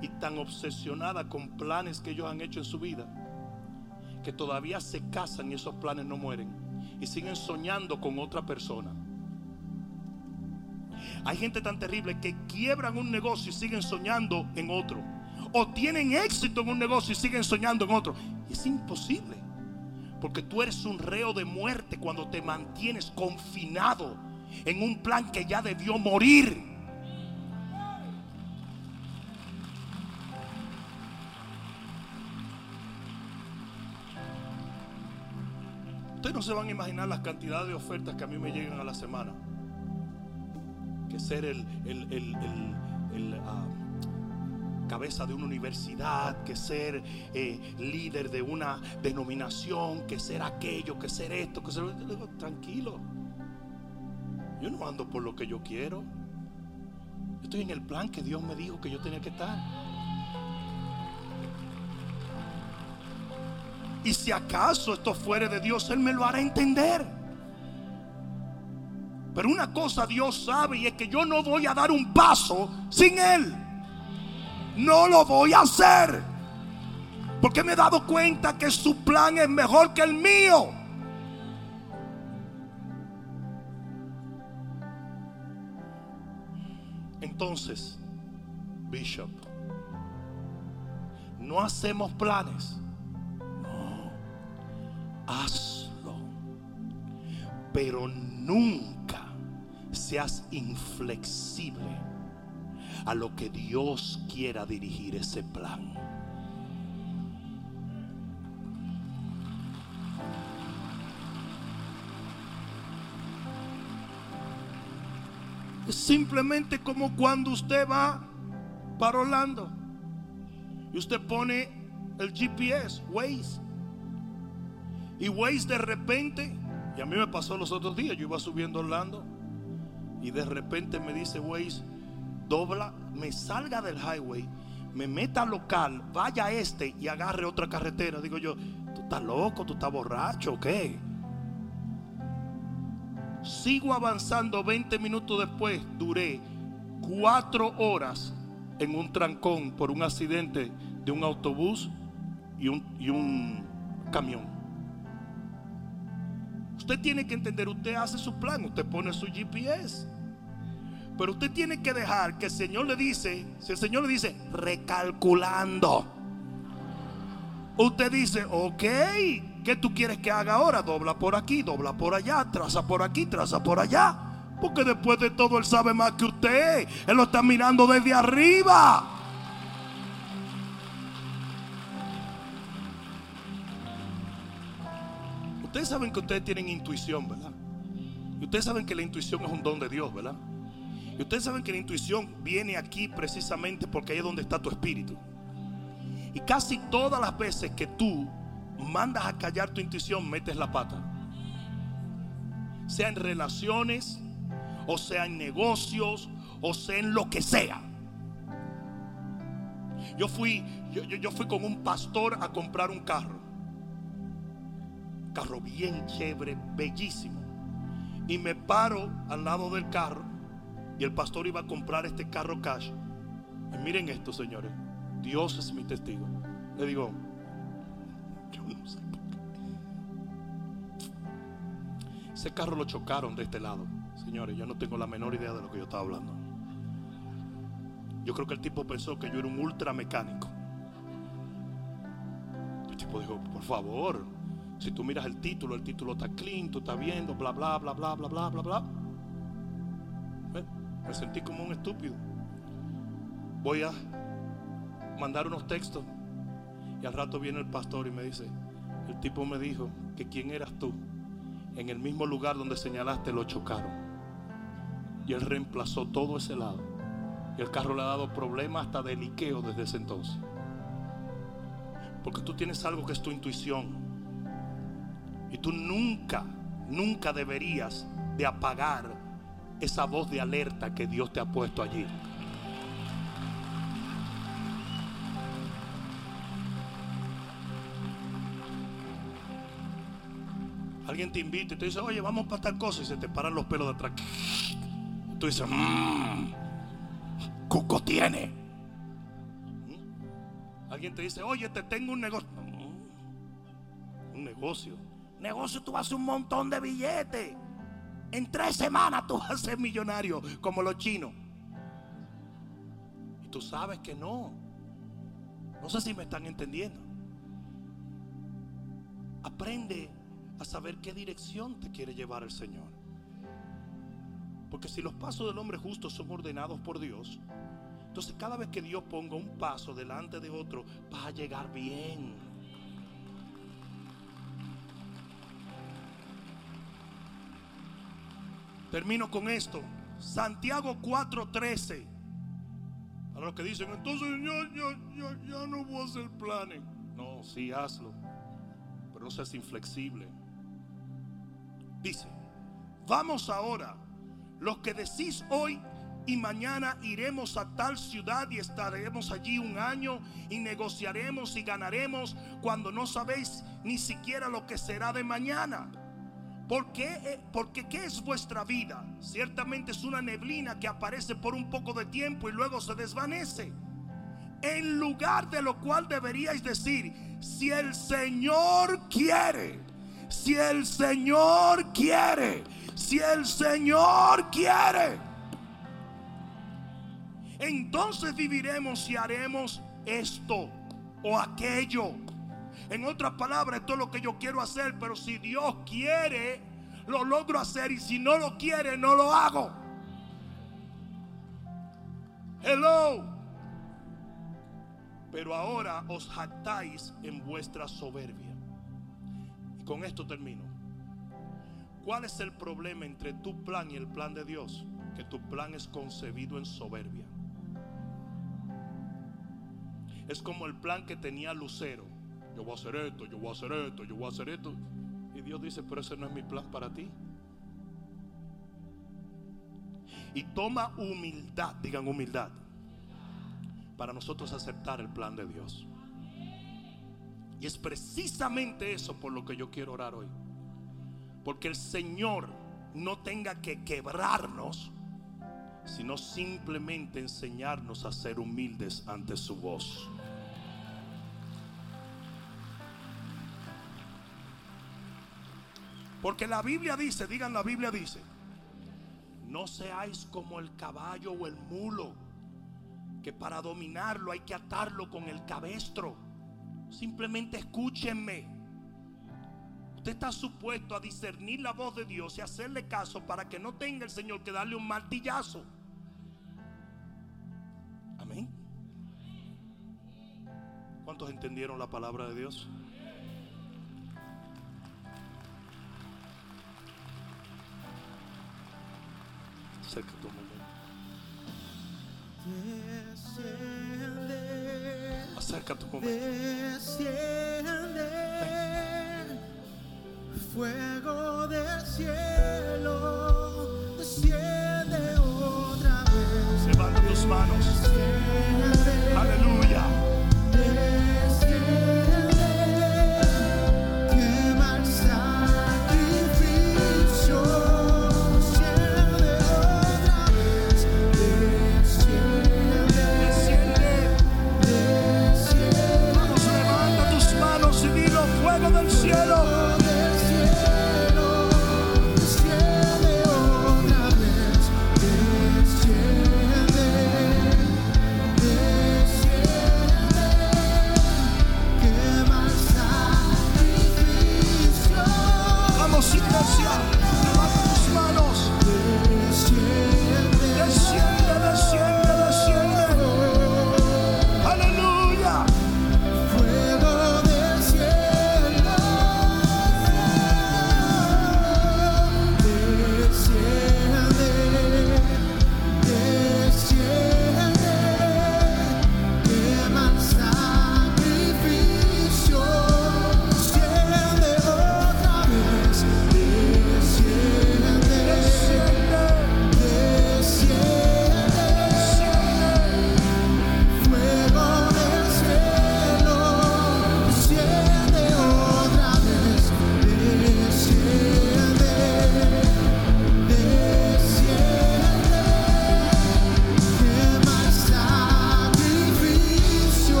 Speaker 1: y tan obsesionada con planes que ellos han hecho en su vida que todavía se casan y esos planes no mueren y siguen soñando con otra persona. Hay gente tan terrible que quiebran un negocio y siguen soñando en otro. O tienen éxito en un negocio y siguen soñando en otro. es imposible. Porque tú eres un reo de muerte cuando te mantienes confinado en un plan que ya debió morir. Ustedes no se van a imaginar las cantidades de ofertas que a mí me llegan a la semana que ser el, ah, cabeza de una universidad, que ser eh, líder de una denominación, que ser aquello, que ser esto, que ser... tranquilo. Yo no ando por lo que yo quiero. estoy en el plan que Dios me dijo que yo tenía que estar. Y si acaso esto fuere de Dios, Él me lo hará entender. Pero una cosa Dios sabe y es que yo no voy a dar un paso sin Él. No lo voy a hacer. Porque me he dado cuenta que su plan es mejor que el mío. Entonces, Bishop, no hacemos planes. No, hazlo. Pero nunca seas inflexible a lo que Dios quiera dirigir ese plan. Es simplemente como cuando usted va para Orlando y usted pone el GPS, Waze. Y Waze de repente, y a mí me pasó los otros días, yo iba subiendo Orlando y de repente me dice Waze, dobla, me salga del highway, me meta local, vaya a este y agarre otra carretera. Digo yo, ¿tú estás loco? ¿Tú estás borracho qué? Sigo avanzando 20 minutos después, duré cuatro horas en un trancón por un accidente de un autobús y un, y un camión. Usted tiene que entender, usted hace su plan, usted pone su GPS. Pero usted tiene que dejar que el Señor le dice, si el Señor le dice, recalculando. Usted dice, ok, ¿qué tú quieres que haga ahora? Dobla por aquí, dobla por allá, traza por aquí, traza por allá. Porque después de todo Él sabe más que usted. Él lo está mirando desde arriba. Ustedes saben que ustedes tienen intuición, ¿verdad? Y ustedes saben que la intuición es un don de Dios, ¿verdad? Y ustedes saben que la intuición viene aquí precisamente porque ahí es donde está tu espíritu. Y casi todas las veces que tú mandas a callar tu intuición, metes la pata. Sea en relaciones, o sea en negocios, o sea en lo que sea. Yo fui, yo, yo fui con un pastor a comprar un carro. Carro bien chévere, bellísimo. Y me paro al lado del carro y el pastor iba a comprar este carro cash. Y miren esto, señores. Dios es mi testigo. Le digo, yo no sé por qué. Ese carro lo chocaron de este lado. Señores, yo no tengo la menor idea de lo que yo estaba hablando. Yo creo que el tipo pensó que yo era un ultra mecánico. El tipo dijo, por favor, si tú miras el título, el título está clean, tú estás viendo, bla, bla, bla, bla, bla, bla, bla, bla. Me sentí como un estúpido. Voy a mandar unos textos y al rato viene el pastor y me dice, el tipo me dijo que quién eras tú. En el mismo lugar donde señalaste lo chocaron. Y él reemplazó todo ese lado. Y el carro le ha dado problemas hasta de liqueo desde ese entonces. Porque tú tienes algo que es tu intuición. Y tú nunca, nunca deberías de apagar esa voz de alerta que Dios te ha puesto allí. Alguien te invita y te dice, oye, vamos para tal cosa y se te paran los pelos de atrás. tú dices, mmm, Cuco tiene. ¿Mm? Alguien te dice, oye, te tengo un negocio. Un negocio. Negocio, tú vas a un montón de billetes. En tres semanas tú vas a ser millonario como los chinos. Y tú sabes que no. No sé si me están entendiendo. Aprende a saber qué dirección te quiere llevar el Señor. Porque si los pasos del hombre justo son ordenados por Dios, entonces cada vez que Dios ponga un paso delante de otro, va a llegar bien. Termino con esto. Santiago 4:13. Para los que dicen, entonces ya, ya no voy a hacer planes. No, sí, hazlo. Pero no seas inflexible. Dice, vamos ahora, los que decís hoy y mañana iremos a tal ciudad y estaremos allí un año y negociaremos y ganaremos cuando no sabéis ni siquiera lo que será de mañana. ¿Por qué? Eh, porque ¿qué es vuestra vida? Ciertamente es una neblina que aparece por un poco de tiempo y luego se desvanece. En lugar de lo cual deberíais decir, si el Señor quiere, si el Señor quiere, si el Señor quiere, entonces viviremos y haremos esto o aquello. En otras palabras, esto es lo que yo quiero hacer, pero si Dios quiere, lo logro hacer y si no lo quiere, no lo hago. Hello. Pero ahora os jactáis en vuestra soberbia. Con esto termino. ¿Cuál es el problema entre tu plan y el plan de Dios? Que tu plan es concebido en soberbia. Es como el plan que tenía Lucero. Yo voy a hacer esto, yo voy a hacer esto, yo voy a hacer esto. Y Dios dice, pero ese no es mi plan para ti. Y toma humildad, digan humildad, para nosotros aceptar el plan de Dios. Y es precisamente eso por lo que yo quiero orar hoy. Porque el Señor no tenga que quebrarnos, sino simplemente enseñarnos a ser humildes ante su voz. Porque la Biblia dice, digan la Biblia dice, no seáis como el caballo o el mulo, que para dominarlo hay que atarlo con el cabestro. Simplemente escúchenme. Usted está supuesto a discernir la voz de Dios y hacerle caso para que no tenga el Señor que darle un martillazo. Amén. ¿Cuántos entendieron la palabra de Dios? Acércate un Acércate un momento. Desciende
Speaker 2: fuego del cielo, desciende otra vez.
Speaker 1: Levanta tus manos.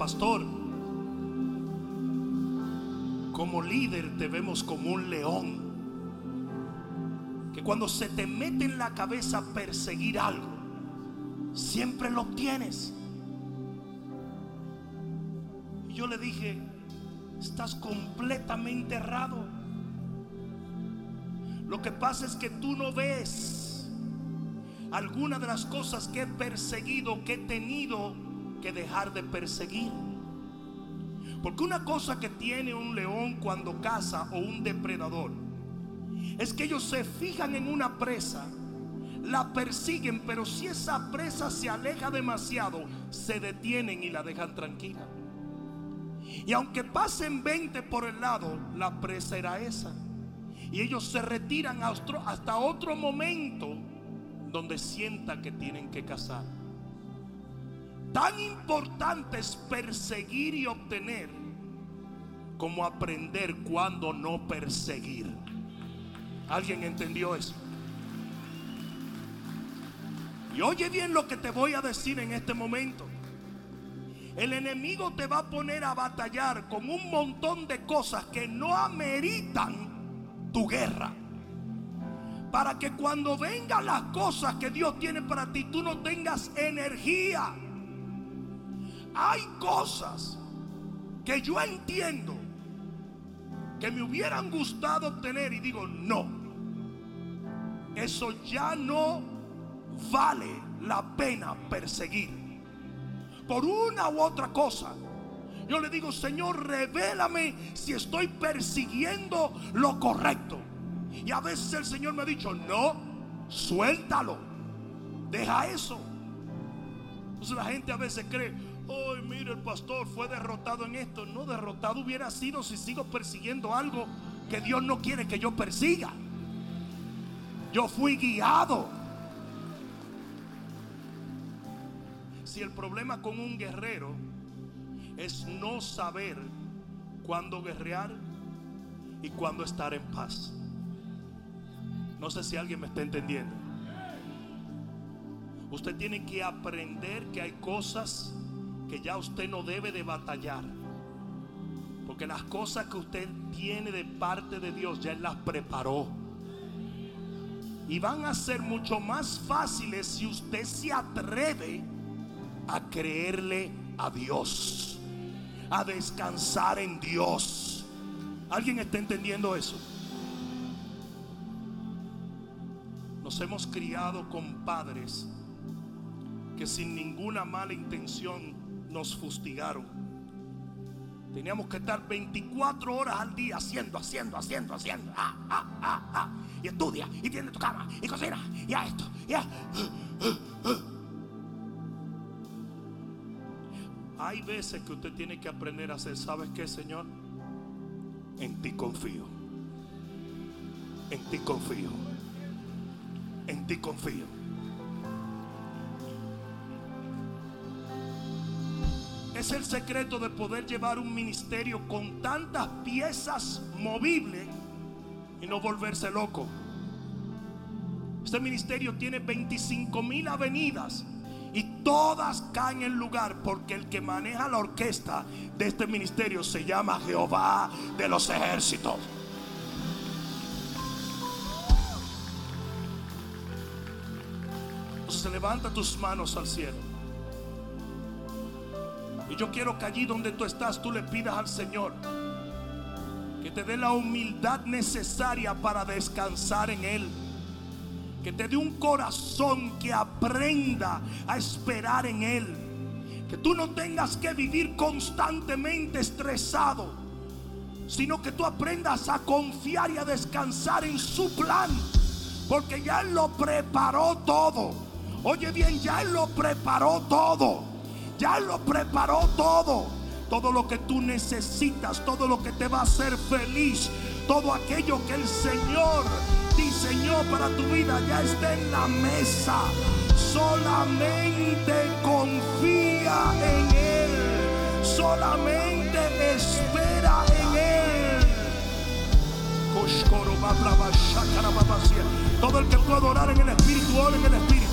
Speaker 1: Pastor, como líder te vemos como un león, que cuando se te mete en la cabeza perseguir algo, siempre lo obtienes. Y yo le dije, estás completamente errado. Lo que pasa es que tú no ves algunas de las cosas que he perseguido, que he tenido que dejar de perseguir. Porque una cosa que tiene un león cuando caza o un depredador es que ellos se fijan en una presa, la persiguen, pero si esa presa se aleja demasiado, se detienen y la dejan tranquila. Y aunque pasen 20 por el lado, la presa era esa. Y ellos se retiran hasta otro momento donde sienta que tienen que cazar. Tan importante es perseguir y obtener como aprender cuando no perseguir. ¿Alguien entendió eso? Y oye bien lo que te voy a decir en este momento. El enemigo te va a poner a batallar con un montón de cosas que no ameritan tu guerra. Para que cuando vengan las cosas que Dios tiene para ti, tú no tengas energía. Hay cosas que yo entiendo que me hubieran gustado obtener y digo, no. Eso ya no vale la pena perseguir. Por una u otra cosa. Yo le digo, Señor, revélame si estoy persiguiendo lo correcto. Y a veces el Señor me ha dicho, no, suéltalo. Deja eso. Entonces la gente a veces cree, ay, mire, el pastor fue derrotado en esto. No, derrotado hubiera sido si sigo persiguiendo algo que Dios no quiere que yo persiga. Yo fui guiado. Si el problema con un guerrero es no saber cuándo guerrear y cuándo estar en paz. No sé si alguien me está entendiendo. Usted tiene que aprender que hay cosas que ya usted no debe de batallar. Porque las cosas que usted tiene de parte de Dios ya Él las preparó. Y van a ser mucho más fáciles si usted se atreve a creerle a Dios. A descansar en Dios. ¿Alguien está entendiendo eso? Nos hemos criado con padres que sin ninguna mala intención nos fustigaron. Teníamos que estar 24 horas al día haciendo, haciendo, haciendo, haciendo. Ah, ah, ah, ah. Y estudia, y tiene tu cama, y cocina, y a esto, y a... Hay veces que usted tiene que aprender a hacer, ¿sabes qué, Señor? En ti confío. En ti confío. En ti confío. Es el secreto de poder llevar un ministerio con tantas piezas movibles y no volverse loco. Este ministerio tiene 25 mil avenidas y todas caen en lugar porque el que maneja la orquesta de este ministerio se llama Jehová de los ejércitos. Entonces levanta tus manos al cielo. Y yo quiero que allí donde tú estás, tú le pidas al Señor que te dé la humildad necesaria para descansar en Él. Que te dé un corazón que aprenda a esperar en Él. Que tú no tengas que vivir constantemente estresado, sino que tú aprendas a confiar y a descansar en su plan. Porque ya Él lo preparó todo. Oye bien, ya Él lo preparó todo. Ya lo preparó todo. Todo lo que tú necesitas, todo lo que te va a hacer feliz, todo aquello que el Señor diseñó para tu vida ya está en la mesa. Solamente confía en Él. Solamente espera en Él. Todo el que pueda orar en el Espíritu, ora en el Espíritu.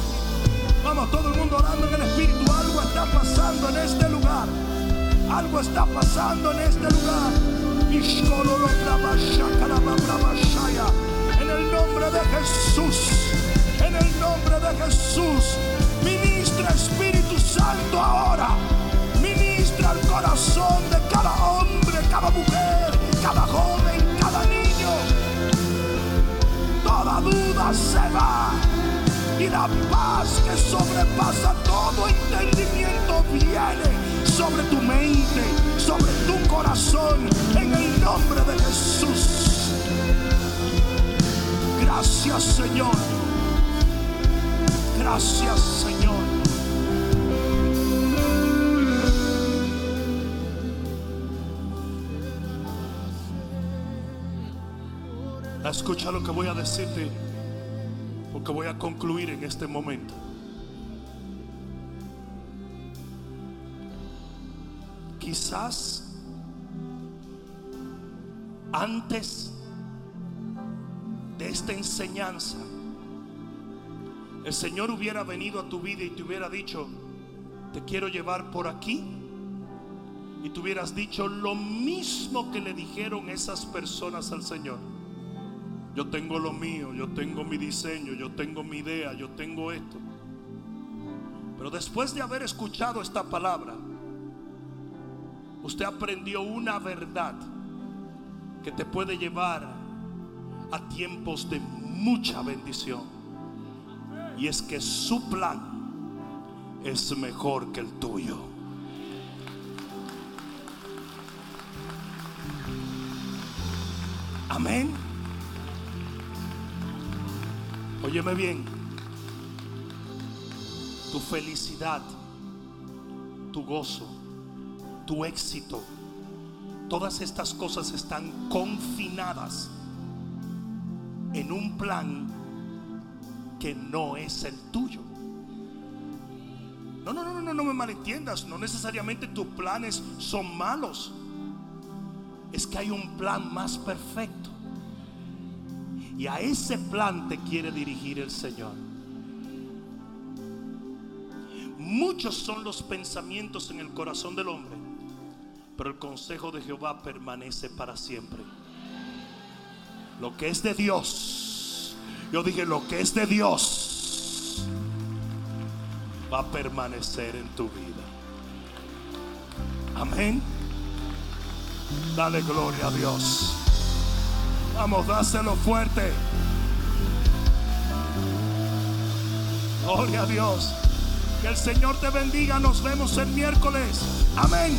Speaker 1: Vamos, todo el mundo orando en el Espíritu. Algo está pasando en este lugar. Algo está pasando en este lugar. En el nombre de Jesús. En el nombre de Jesús. Ministra Espíritu Santo ahora. Ministra el corazón de cada hombre, cada mujer, cada joven, cada niño. Toda duda se va. Y la paz que sobrepasa todo entendimiento viene sobre tu mente, sobre tu corazón, en el nombre de Jesús. Gracias Señor. Gracias Señor. Escucha lo que voy a decirte, porque voy a concluir en este momento. Quizás antes de esta enseñanza, el Señor hubiera venido a tu vida y te hubiera dicho, te quiero llevar por aquí. Y tú hubieras dicho lo mismo que le dijeron esas personas al Señor. Yo tengo lo mío, yo tengo mi diseño, yo tengo mi idea, yo tengo esto. Pero después de haber escuchado esta palabra, usted aprendió una verdad que te puede llevar a tiempos de mucha bendición. Y es que su plan es mejor que el tuyo. Amén. Óyeme bien. Tu felicidad, tu gozo, tu éxito, todas estas cosas están confinadas en un plan que no es el tuyo. No, no, no, no, no me malentiendas. No necesariamente tus planes son malos. Es que hay un plan más perfecto. Y a ese plan te quiere dirigir el Señor. Muchos son los pensamientos en el corazón del hombre, pero el consejo de Jehová permanece para siempre. Lo que es de Dios, yo dije, lo que es de Dios va a permanecer en tu vida. Amén. Dale gloria a Dios. Vamos, dáselo fuerte. Gloria a Dios. Que el Señor te bendiga. Nos vemos el miércoles. Amén.